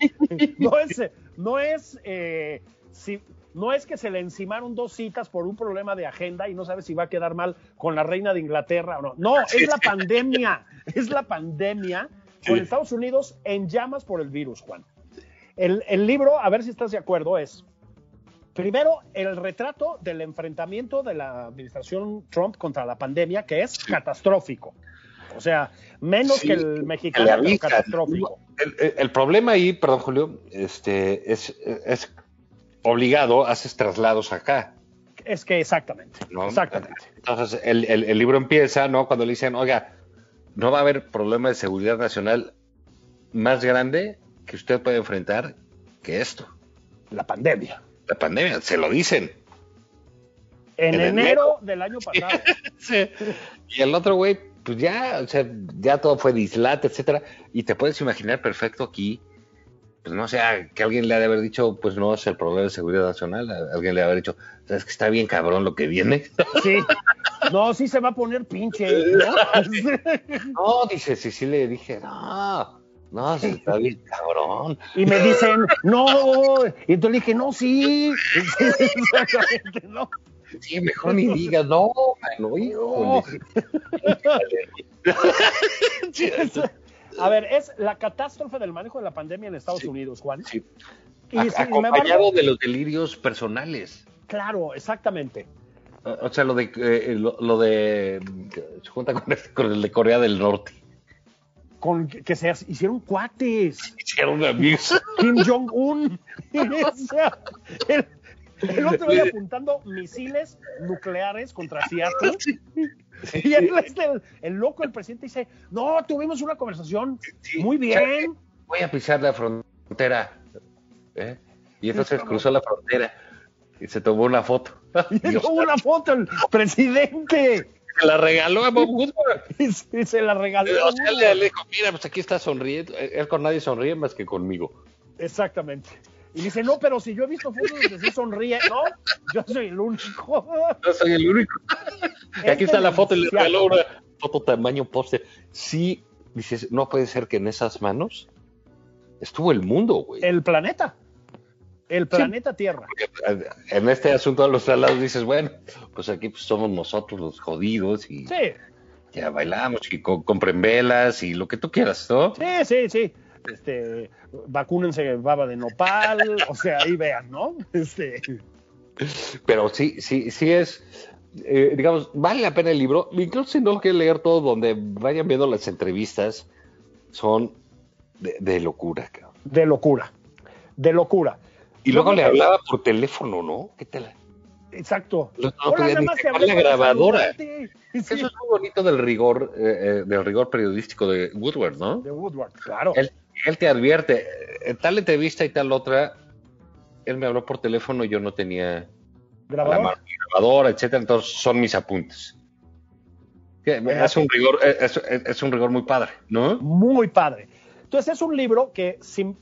S1: no es, no es eh, si no es que se le encimaron dos citas por un problema de agenda y no sabe si va a quedar mal con la reina de Inglaterra o no. No, es la pandemia, es la pandemia con
S2: Sí.
S1: Estados Unidos en llamas por el virus, Juan. El, el libro, a ver si estás de acuerdo, es primero el retrato del enfrentamiento de la administración Trump contra la pandemia, que es catastrófico. O sea, menos
S2: Sí,
S1: que el mexicano, pero catastrófico.
S2: El, el- el problema ahí, perdón, Julio, este, es, es obligado, haces traslados acá.
S1: Es que exactamente,
S2: ¿no?
S1: exactamente.
S2: Entonces, el, el- el libro empieza, ¿no? Cuando le dicen, oiga, no va a haber problema de seguridad nacional más grande que usted puede enfrentar que esto,
S1: La pandemia.
S2: la pandemia. Se lo dicen.
S1: En,
S2: En
S1: enero,
S2: enero.
S1: del año pasado.
S2: Y el otro güey, pues ya, o sea, ya todo fue dislate, etcétera. Y te puedes imaginar perfecto aquí, pues no sé, que alguien le ha de haber dicho, pues no es el problema de seguridad nacional. Alguien le ha de haber dicho, sabes que está bien cabrón lo que viene.
S1: Sí. No, sí se va a poner pinche, ¿no?
S2: No, dice, sí, sí le dije, no, no, sí, está bien cabrón.
S1: Y me dicen, no. Y entonces le dije, no, sí. Exactamente, no.
S2: Sí, mejor ni digas, no, mano, híjole.
S1: A ver, es la catástrofe del manejo de la pandemia en Estados Unidos, Juan.
S2: Sí.
S1: Y
S2: A- acompañado
S1: embargo,
S2: de los delirios personales.
S1: claro, exactamente.
S2: O sea, lo de, eh, lo, lo de, se junta con el, con el de Corea del Norte.
S1: Con que se hicieron cuates.
S2: Hicieron amigos.
S1: Kim Jong-un. O sea, el, el otro día apuntando misiles nucleares contra Seattle. Y el, el- el loco, el presidente, dice: No, tuvimos una conversación
S2: Sí.
S1: muy bien.
S2: Voy a pisar la frontera. ¿eh? Y entonces cruzó la frontera y se tomó una foto.
S1: Y tomó una foto el presidente.
S2: Se la regaló a Bob Woodward.
S1: Y se, se la regaló.
S2: O sea, le, le dijo, mira, pues aquí está sonriendo. Él con nadie sonríe más que conmigo.
S1: Exactamente. Y dice: No, pero si yo he visto fotos donde sí sonríe. No, yo soy el único.
S2: No soy el único. Y aquí está la foto y le
S1: demencial.
S2: regaló una foto tamaño póster. Sí, dices, no puede ser que en esas manos estuvo el mundo, güey.
S1: El planeta. El planeta Tierra.
S2: Porque, eh, En este asunto de los traslados dices, bueno, pues aquí pues, somos nosotros los jodidos y
S1: Sí,
S2: ya bailamos y co- compren velas y lo que tú quieras, ¿no?
S1: sí, sí, sí. Este, vacúnense baba de nopal, o sea, ahí vean, ¿no? Este,
S2: Pero sí, sí, sí es, eh, digamos, vale la pena el libro. Incluso si no lo quieren leer todo, donde vayan viendo las entrevistas, son de, de locura, cabrón.
S1: de locura, de locura.
S2: Y luego le hablaba por teléfono, ¿no? ¿Qué tal?
S1: Exacto.
S2: No,
S1: Hola, nada más
S2: la grabadora.
S1: Sí,
S2: Eso es muy bonito del rigor, eh, eh, del rigor periodístico de Woodward, ¿no?
S1: de Woodward, claro.
S2: Él, él te advierte, en tal entrevista y tal otra, él me habló por teléfono y yo no tenía la
S1: Grabador.
S2: grabadora, etcétera, entonces son mis apuntes. Es un rigor, eh, es, es- es un rigor muy padre, ¿no?
S1: muy padre. Entonces es un libro que sin,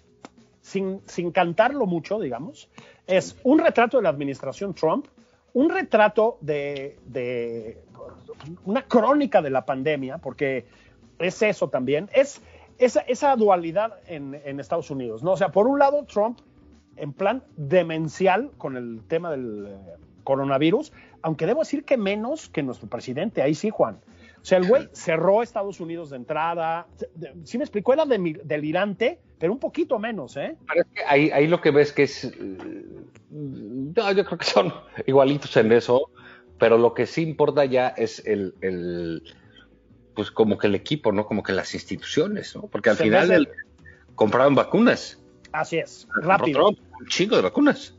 S1: sin, sin cantarlo mucho, digamos, es un retrato de la administración Trump, un retrato de, de una crónica de la pandemia, porque es eso también, es esa, esa dualidad en, en Estados Unidos, ¿no? O sea, por un lado Trump en plan demencial con el tema del eh, coronavirus, aunque debo decir que menos que nuestro presidente, ahí sí, Juan. O sea, el güey cerró Estados Unidos de entrada. Sí me explicó, era de- delirante, pero un poquito menos, ¿eh?
S2: Pero es que ahí, ahí lo que ves que es. eh, no, yo creo que son igualitos en eso, pero lo que sí importa ya es el. el, pues como que el equipo, ¿no? Como que las instituciones, ¿no? Porque al
S1: Se
S2: final el- compraron vacunas.
S1: Así es, rápido.
S2: Un chingo de vacunas.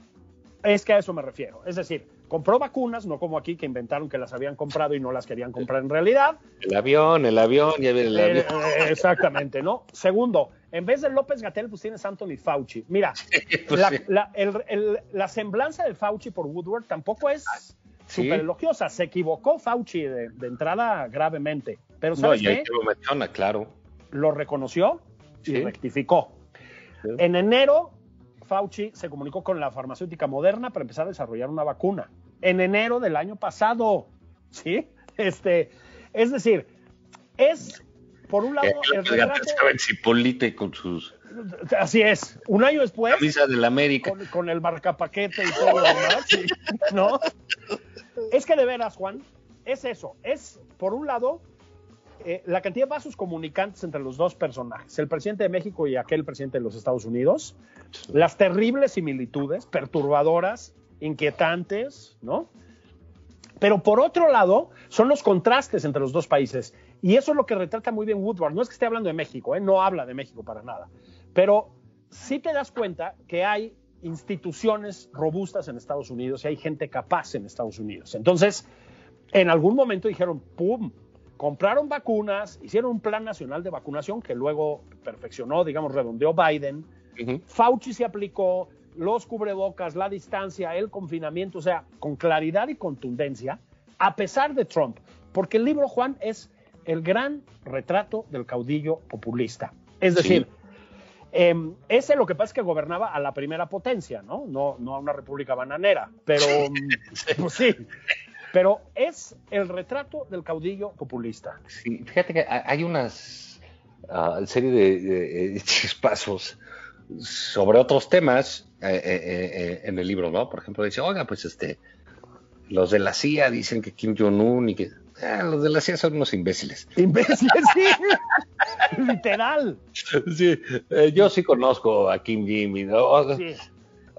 S1: Es que a eso me refiero. Es decir, compró vacunas, no como aquí que inventaron que las habían comprado y no las querían comprar en realidad.
S2: El avión, el avión, ya viene el
S1: Eh,
S2: avión.
S1: eh, exactamente, ¿no? Segundo, en vez de López Gatel, pues tienes Anthony Fauci. Mira,
S2: Pues
S1: la,
S2: sí.
S1: la- el- el- la semblanza de Fauci por Woodward tampoco es
S2: Sí.
S1: súper elogiosa. Se equivocó Fauci de, de entrada gravemente. Pero
S2: No,
S1: ¿sabes
S2: y ahí
S1: qué?
S2: te lo menciona, claro.
S1: Lo reconoció y
S2: Sí.
S1: rectificó.
S2: Sí.
S1: En enero, Fauci se comunicó con la farmacéutica Moderna para empezar a desarrollar una vacuna. En enero del año pasado, ¿sí? Este, es decir, es, por un lado,
S2: Eh,
S1: el
S2: estaba en Cipolite con sus.
S1: Así es. Un año después,
S2: Camisa del América.
S1: con, con el marcapaquete y todo lo demás, sí, ¿no? Es que de veras, Juan, es eso. Es, por un lado, eh, la cantidad de vasos comunicantes entre los dos personajes, el presidente de México y aquel presidente de los Estados Unidos, las terribles similitudes, perturbadoras, inquietantes, ¿no? Pero por otro lado, son los contrastes entre los dos países. Y eso es lo que retrata muy bien Woodward. No es que esté hablando de México, ¿eh? no habla de México para nada. Pero sí te das cuenta que hay instituciones robustas en Estados Unidos y hay gente capaz en Estados Unidos. Entonces, en algún momento dijeron, ¡pum! Compraron vacunas, hicieron un plan nacional de vacunación que luego perfeccionó, digamos, redondeó Biden. Fauci se aplicó, los cubrebocas, la distancia, el confinamiento, o sea, con claridad y contundencia, a pesar de Trump. Porque el libro, Juan, es el gran retrato del caudillo populista. Es
S2: Sí.
S1: decir, em, ese lo que pasa es que gobernaba a la primera potencia, ¿no? No, no a una república bananera, pero mm, pues sí. Pero es el retrato del caudillo populista.
S2: Sí, fíjate que ha- hay unas ah, serie de, de- chispazos sobre otros temas eh, eh, eh, en el libro, ¿no? Por ejemplo, dice, oiga, pues este, los de la CIA dicen que Kim Jong-un y que ah, los de la CIA son unos imbéciles.
S1: Imbécil, sí. Literal.
S2: Sí, yo sí conozco a Kim Jong-un. ¿no?
S1: Sí.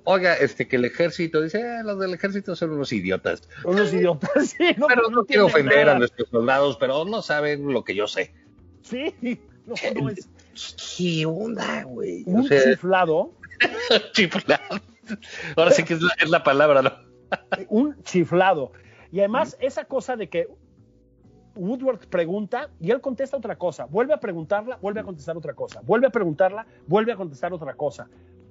S2: Oiga, este, que el ejército dice, ah, los del ejército son unos idiotas.
S1: Unos idiotas, sí. No,
S2: Pero no quiero ofender a nuestros soldados, pero no saben lo que yo sé.
S1: Sí, no, no es
S2: ¿Qué onda, güey? O
S1: un
S2: sea,
S1: chiflado,
S2: chiflado. Ahora sí que es la, es la palabra, ¿no?
S1: un chiflado. Y además, esa cosa de que Woodward pregunta y él contesta otra cosa, vuelve a preguntarla, vuelve a contestar otra cosa, vuelve a preguntarla, vuelve a contestar otra cosa,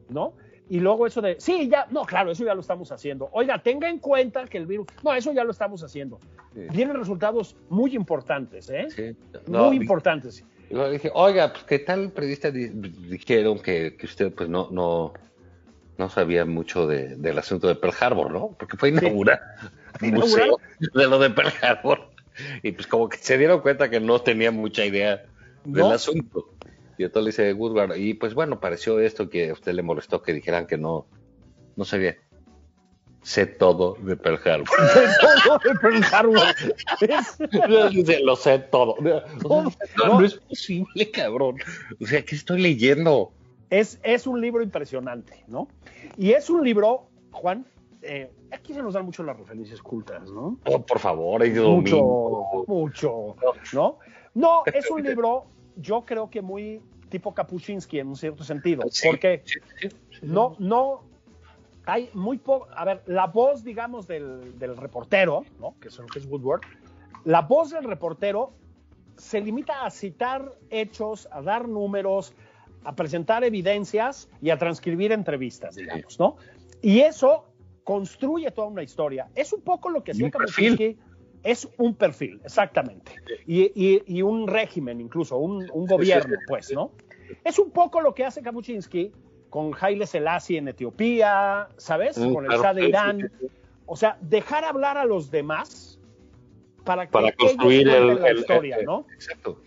S1: ¿no? Y luego eso de, sí, ya, no, claro, eso ya lo estamos haciendo. Oiga, tenga en cuenta que el virus, no, eso ya lo estamos haciendo.
S2: Sí.
S1: Vienen resultados muy importantes, ¿eh?
S2: Sí. No,
S1: muy importantes.
S2: dije, oiga, pues qué tal periodista di- dijeron que, que usted pues no, no, no sabía mucho de- del asunto de Pearl Harbor, ¿no? Porque fue inaugurar un
S1: Inaugurar.
S2: museo de lo de Pearl Harbor. Y pues como que se dieron cuenta que no tenía mucha idea del
S1: ¿No?
S2: asunto. Y entonces le dice Woodward, y pues bueno, pareció esto que a usted le molestó que dijeran que no, no sabía. Sé todo de Pearl Harbor.
S1: Todo de Pearl Harbor.
S2: Dice, lo sé todo. No,
S1: No.
S2: no es posible, cabrón. O sea, ¿qué estoy leyendo?
S1: es, es un libro impresionante, ¿no? Y es un libro, Juan, eh, aquí se nos dan mucho las referencias cultas, ¿no?
S2: Oh, por favor,
S1: Mucho,
S2: domingo.
S1: mucho, ¿no? No, es un libro, yo creo que muy tipo Kapuscinski en un cierto sentido,
S2: Sí,
S1: porque
S2: sí, sí, sí.
S1: no, no, hay muy poco, a ver, la voz, digamos, del, del reportero, ¿no? Que es lo que es Woodward, la voz del reportero se limita a citar hechos, a dar números, a presentar evidencias y a transcribir entrevistas, digamos, ¿no? Y eso construye toda una historia. Es un poco lo que hacía. Kapuscinski, es un perfil, exactamente. Y, y- y un régimen, incluso, un, un gobierno, pues, ¿no? Es un poco lo que hace Kapuscinski con Haile Selassie en Etiopía, ¿sabes?
S2: Mm,
S1: con el. Shah de Irán. O sea, dejar hablar a los demás para que
S2: Para construir el,
S1: la
S2: el-
S1: historia,
S2: el-
S1: ¿no?
S2: Exacto.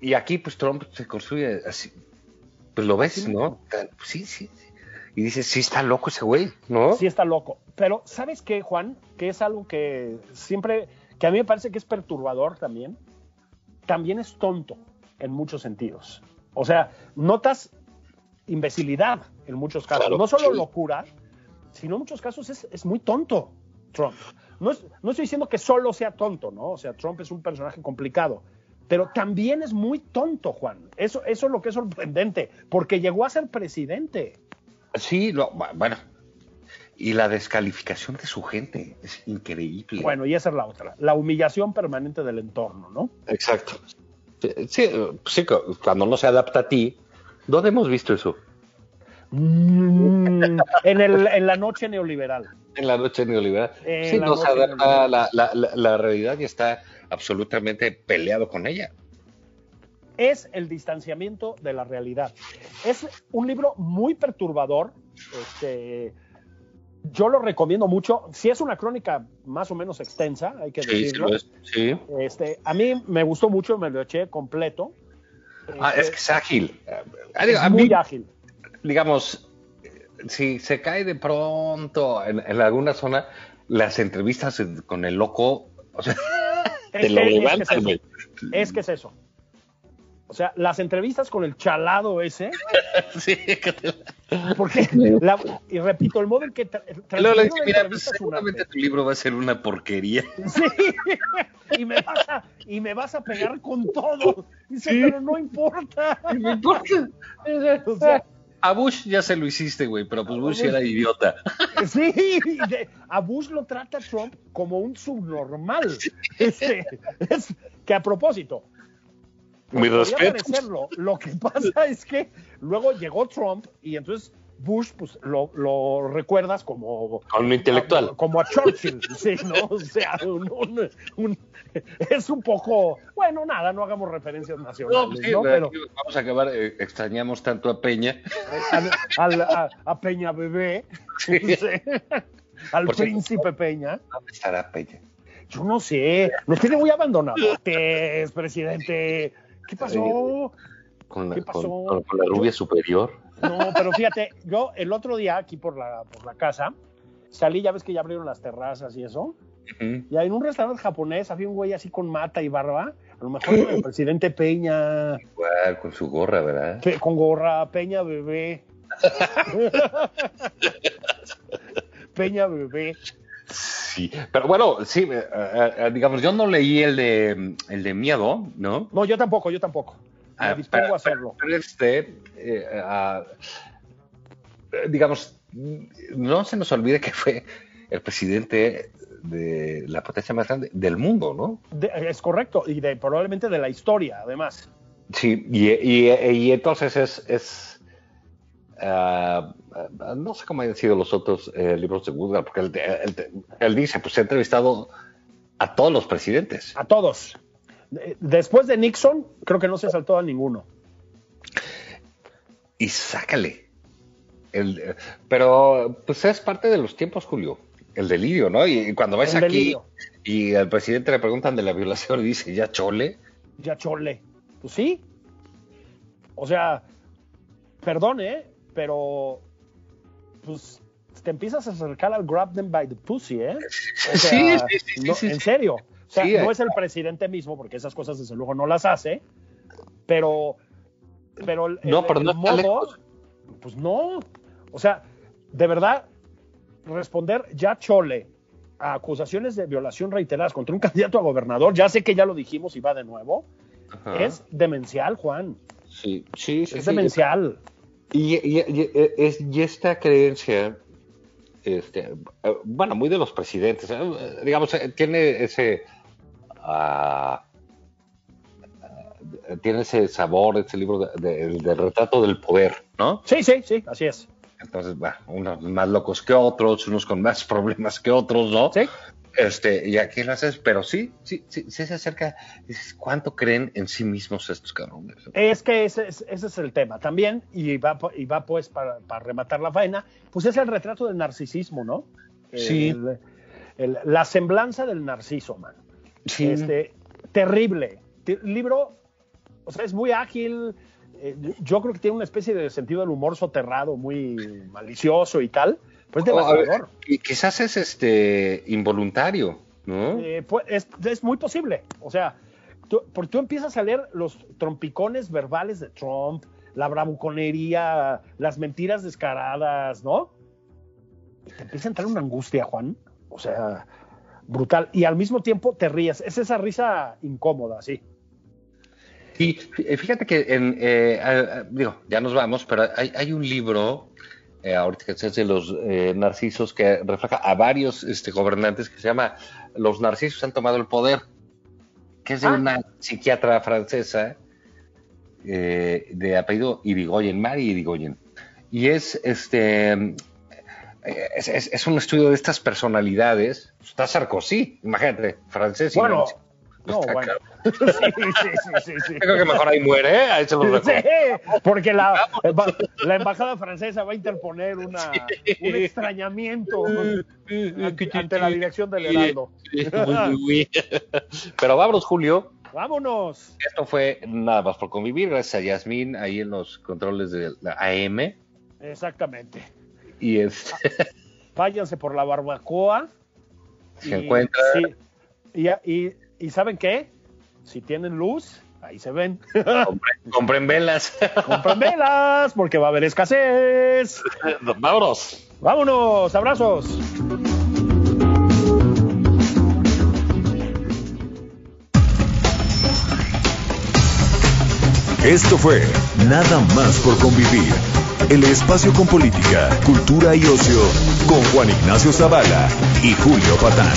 S2: Y aquí, pues Trump se construye así. Pues lo ves,
S1: Sí.
S2: ¿no? Sí, sí. sí. Y dices, sí, está loco ese güey, ¿no?
S1: Sí está loco. Pero, ¿sabes qué, Juan? Que es algo que siempre, que a mí me parece que es perturbador también. También es tonto en muchos sentidos. O sea, notas imbecilidad en muchos casos.
S2: Claro,
S1: no solo
S2: sí.
S1: locura, sino en muchos casos es, es muy tonto Trump. No, es- no estoy diciendo que solo sea tonto, ¿no? O sea, Trump es un personaje complicado. Pero también es muy tonto, Juan. Eso, eso es lo que es sorprendente, porque llegó a ser presidente.
S2: Sí, lo- bueno. Y la descalificación de su gente es increíble.
S1: Bueno, y esa es la otra, la humillación permanente del entorno, ¿no?
S2: Exacto. Sí, sí, sí, cu- cuando no se adapta a ti, ¿dónde hemos visto eso?
S1: Mm, en, el, en la noche neoliberal.
S2: En la noche neoliberal.
S1: En
S2: sí,
S1: la
S2: no se adapta a
S1: neoliberal.
S2: la, la, la, la realidad y está absolutamente peleado con ella.
S1: Es el distanciamiento de la realidad. Es un libro muy perturbador. Este, yo lo recomiendo mucho. Si es una crónica más o menos extensa, hay que
S2: Sí, sí
S1: decirlo.
S2: lo es. Sí.
S1: Este, a mí me gustó mucho, me lo eché completo.
S2: Ah,
S1: Este,
S2: es que es ágil. Ah,
S1: es
S2: a
S1: muy
S2: mí,
S1: ágil.
S2: digamos, si se cae de pronto en, en alguna zona, las entrevistas con el loco, o sea, te
S1: Es
S2: lo
S1: que- es que es
S2: levantan.
S1: Es que es eso. O sea, las entrevistas con el chalado ese,
S2: Sí, que te-
S1: porque, la- y repito, el modo en que tra-
S2: le
S1: una
S2: mira, pues, seguramente
S1: arte".
S2: tu libro va a ser una porquería.
S1: Sí, y me vas a, y me vas a pegar con todo. Dice, pero no importa.
S2: No importa.
S1: O sea,
S2: A Bush ya se lo hiciste, güey, pero pues Bush era idiota.
S1: Sí, de- a Bush lo trata Trump como un subnormal. Este, es que a propósito,
S2: Mi
S1: podría
S2: respeto.
S1: parecerlo. Lo que pasa es que luego llegó Trump y entonces Bush pues lo, lo recuerdas como
S2: Con un intelectual.
S1: como a Churchill, sí, ¿no? O sea, un- un- un- es un poco, bueno, nada, no hagamos referencias nacionales,
S2: pues
S1: ¿no?
S2: sí,
S1: Pero
S2: vamos a acabar, eh, extrañamos tanto a Peña.
S1: a, a Peña Bebé,
S2: Sí.
S1: sí, al
S2: Por cierto.
S1: príncipe Peña.
S2: ¿Dónde estará Peña?
S1: Yo no sé, nos tiene muy abandonados, presidente. ¿Qué pasó?
S2: Con la,
S1: ¿Qué pasó?
S2: con- con- con la rubia superior.
S1: No, pero fíjate, yo el otro día aquí por la, por la casa salí, ya ves que ya abrieron las terrazas y eso,
S2: Ujú.
S1: y en un restaurante japonés había un güey así con mata y barba, a lo mejor el presidente Peña,
S2: Igual, con su gorra, ¿verdad?
S1: Pe- con gorra, Peña bebé. Peña bebé.
S2: Sí, pero bueno, sí, eh, eh, eh, digamos, yo no leí el de, el de miedo, ¿no?
S1: No, yo tampoco, yo tampoco. Me
S2: Ah,
S1: dispongo
S2: pero-
S1: a hacerlo.
S2: Pero este, eh, ah, eh, digamos, no se nos olvide que fue el presidente de la potencia más grande del mundo, ¿no?
S1: De- es correcto, y de, probablemente de la historia, además.
S2: Sí, y, y- y entonces es, es ah, no sé cómo han sido los otros eh, libros de Woodward, porque él, él- él dice, pues he entrevistado a todos los presidentes.
S1: A todos. De- Después de Nixon, creo que no se saltó a ninguno.
S2: y sácale. El, eh, pero pues es parte de los tiempos, Julio. El delirio, ¿no? Y, cuando ves
S1: El
S2: aquí
S1: delirio.
S2: y al presidente le preguntan de la violación y dice, ya chole.
S1: Ya chole. Pues sí. O sea, perdón, ¿eh? Pero, pues, te empiezas a acercar al grab them by the pussy, ¿eh? O sea,
S2: Sí, sí, sí,
S1: no,
S2: sí, sí.
S1: En serio. O sea,
S2: Sí,
S1: no
S2: eh.
S1: es el presidente mismo, porque esas cosas desde luego no las hace, pero, pero el,
S2: No,
S1: el-
S2: pero
S1: el
S2: no
S1: modo,
S2: lejos.
S1: pues no. O sea, de verdad, responder ya chole a acusaciones de violación reiteradas contra un candidato a gobernador, ya sé que ya lo dijimos y va de nuevo,
S2: Ajá.
S1: es demencial, Juan.
S2: Sí, sí, sí,
S1: Es
S2: sí.
S1: demencial.
S2: Y- y- es, y esta creencia, este, eh, bueno, muy de los presidentes, eh, digamos, eh, tiene ese, eh, tiene ese sabor, ese libro de- de- el del retrato del poder, ¿no?
S1: Sí, sí, sí, así es.
S2: Entonces, bueno, unos más locos que otros, unos con más problemas que otros, ¿no?
S1: Sí.
S2: Este, y aquí lo haces, pero sí, sí, sí, sí se acerca. Dices, ¿cuánto creen en sí mismos estos cabrones?
S1: Es que ese es, ese es el tema también, y va, y va pues para, para rematar la faena, pues es el retrato del narcisismo, ¿no?
S2: Sí.
S1: El- el- la semblanza del narciso, man.
S2: Sí.
S1: Este, terrible. Ti- libro, o sea, es muy ágil. eh, yo creo que tiene una especie de sentido del humor soterrado, muy malicioso y tal. Pues devastador.
S2: y quizás es este involuntario, ¿no?
S1: Eh, pues, es, es muy posible. O sea, tú, porque tú empiezas a leer los trompicones verbales de Trump, la bravuconería, las mentiras descaradas, ¿no? Y te empieza a entrar una angustia, Juan. O sea, brutal. Y al mismo tiempo te ríes. Es esa risa incómoda, sí.
S2: Y fí- fíjate que en, eh, digo, ya nos vamos, pero hay, hay un libro, eh, ahorita que se hace los eh, narcisos, que refleja a varios este, gobernantes que se llama Los narcisos han tomado el poder, que es de
S1: Ah.
S2: una psiquiatra francesa eh, de apellido Irigoyen, Mari Irigoyen. Y es este es, es- es un estudio de estas personalidades. Está Sarkozy, imagínate, francés. y
S1: Bueno, no,
S2: Está
S1: bueno. Sí, sí, sí, sí,
S2: creo que mejor ahí muere, ¿eh? Ahí se los dejo.
S1: Sí, porque la, la embajada francesa va a interponer una, un extrañamiento ante la dirección del Heraldo.
S2: Pero vámonos, Julio,
S1: Vámonos.
S2: Esto fue nada más por convivir, gracias a Yasmín ahí en los controles de la AM.
S1: Exactamente.
S2: Y es,
S1: Váyanse por la barbacoa.
S2: se
S1: y-
S2: encuentra.
S1: sí. y, y- y ¿saben qué? Si tienen luz, ahí se ven.
S2: Compren, compren velas.
S1: Compren velas, porque va a haber escasez.
S2: Vámonos.
S1: Vámonos, abrazos.
S4: Esto fue Nada más por convivir. El espacio con política, cultura y ocio con Juan Ignacio Zavala y Julio Patán.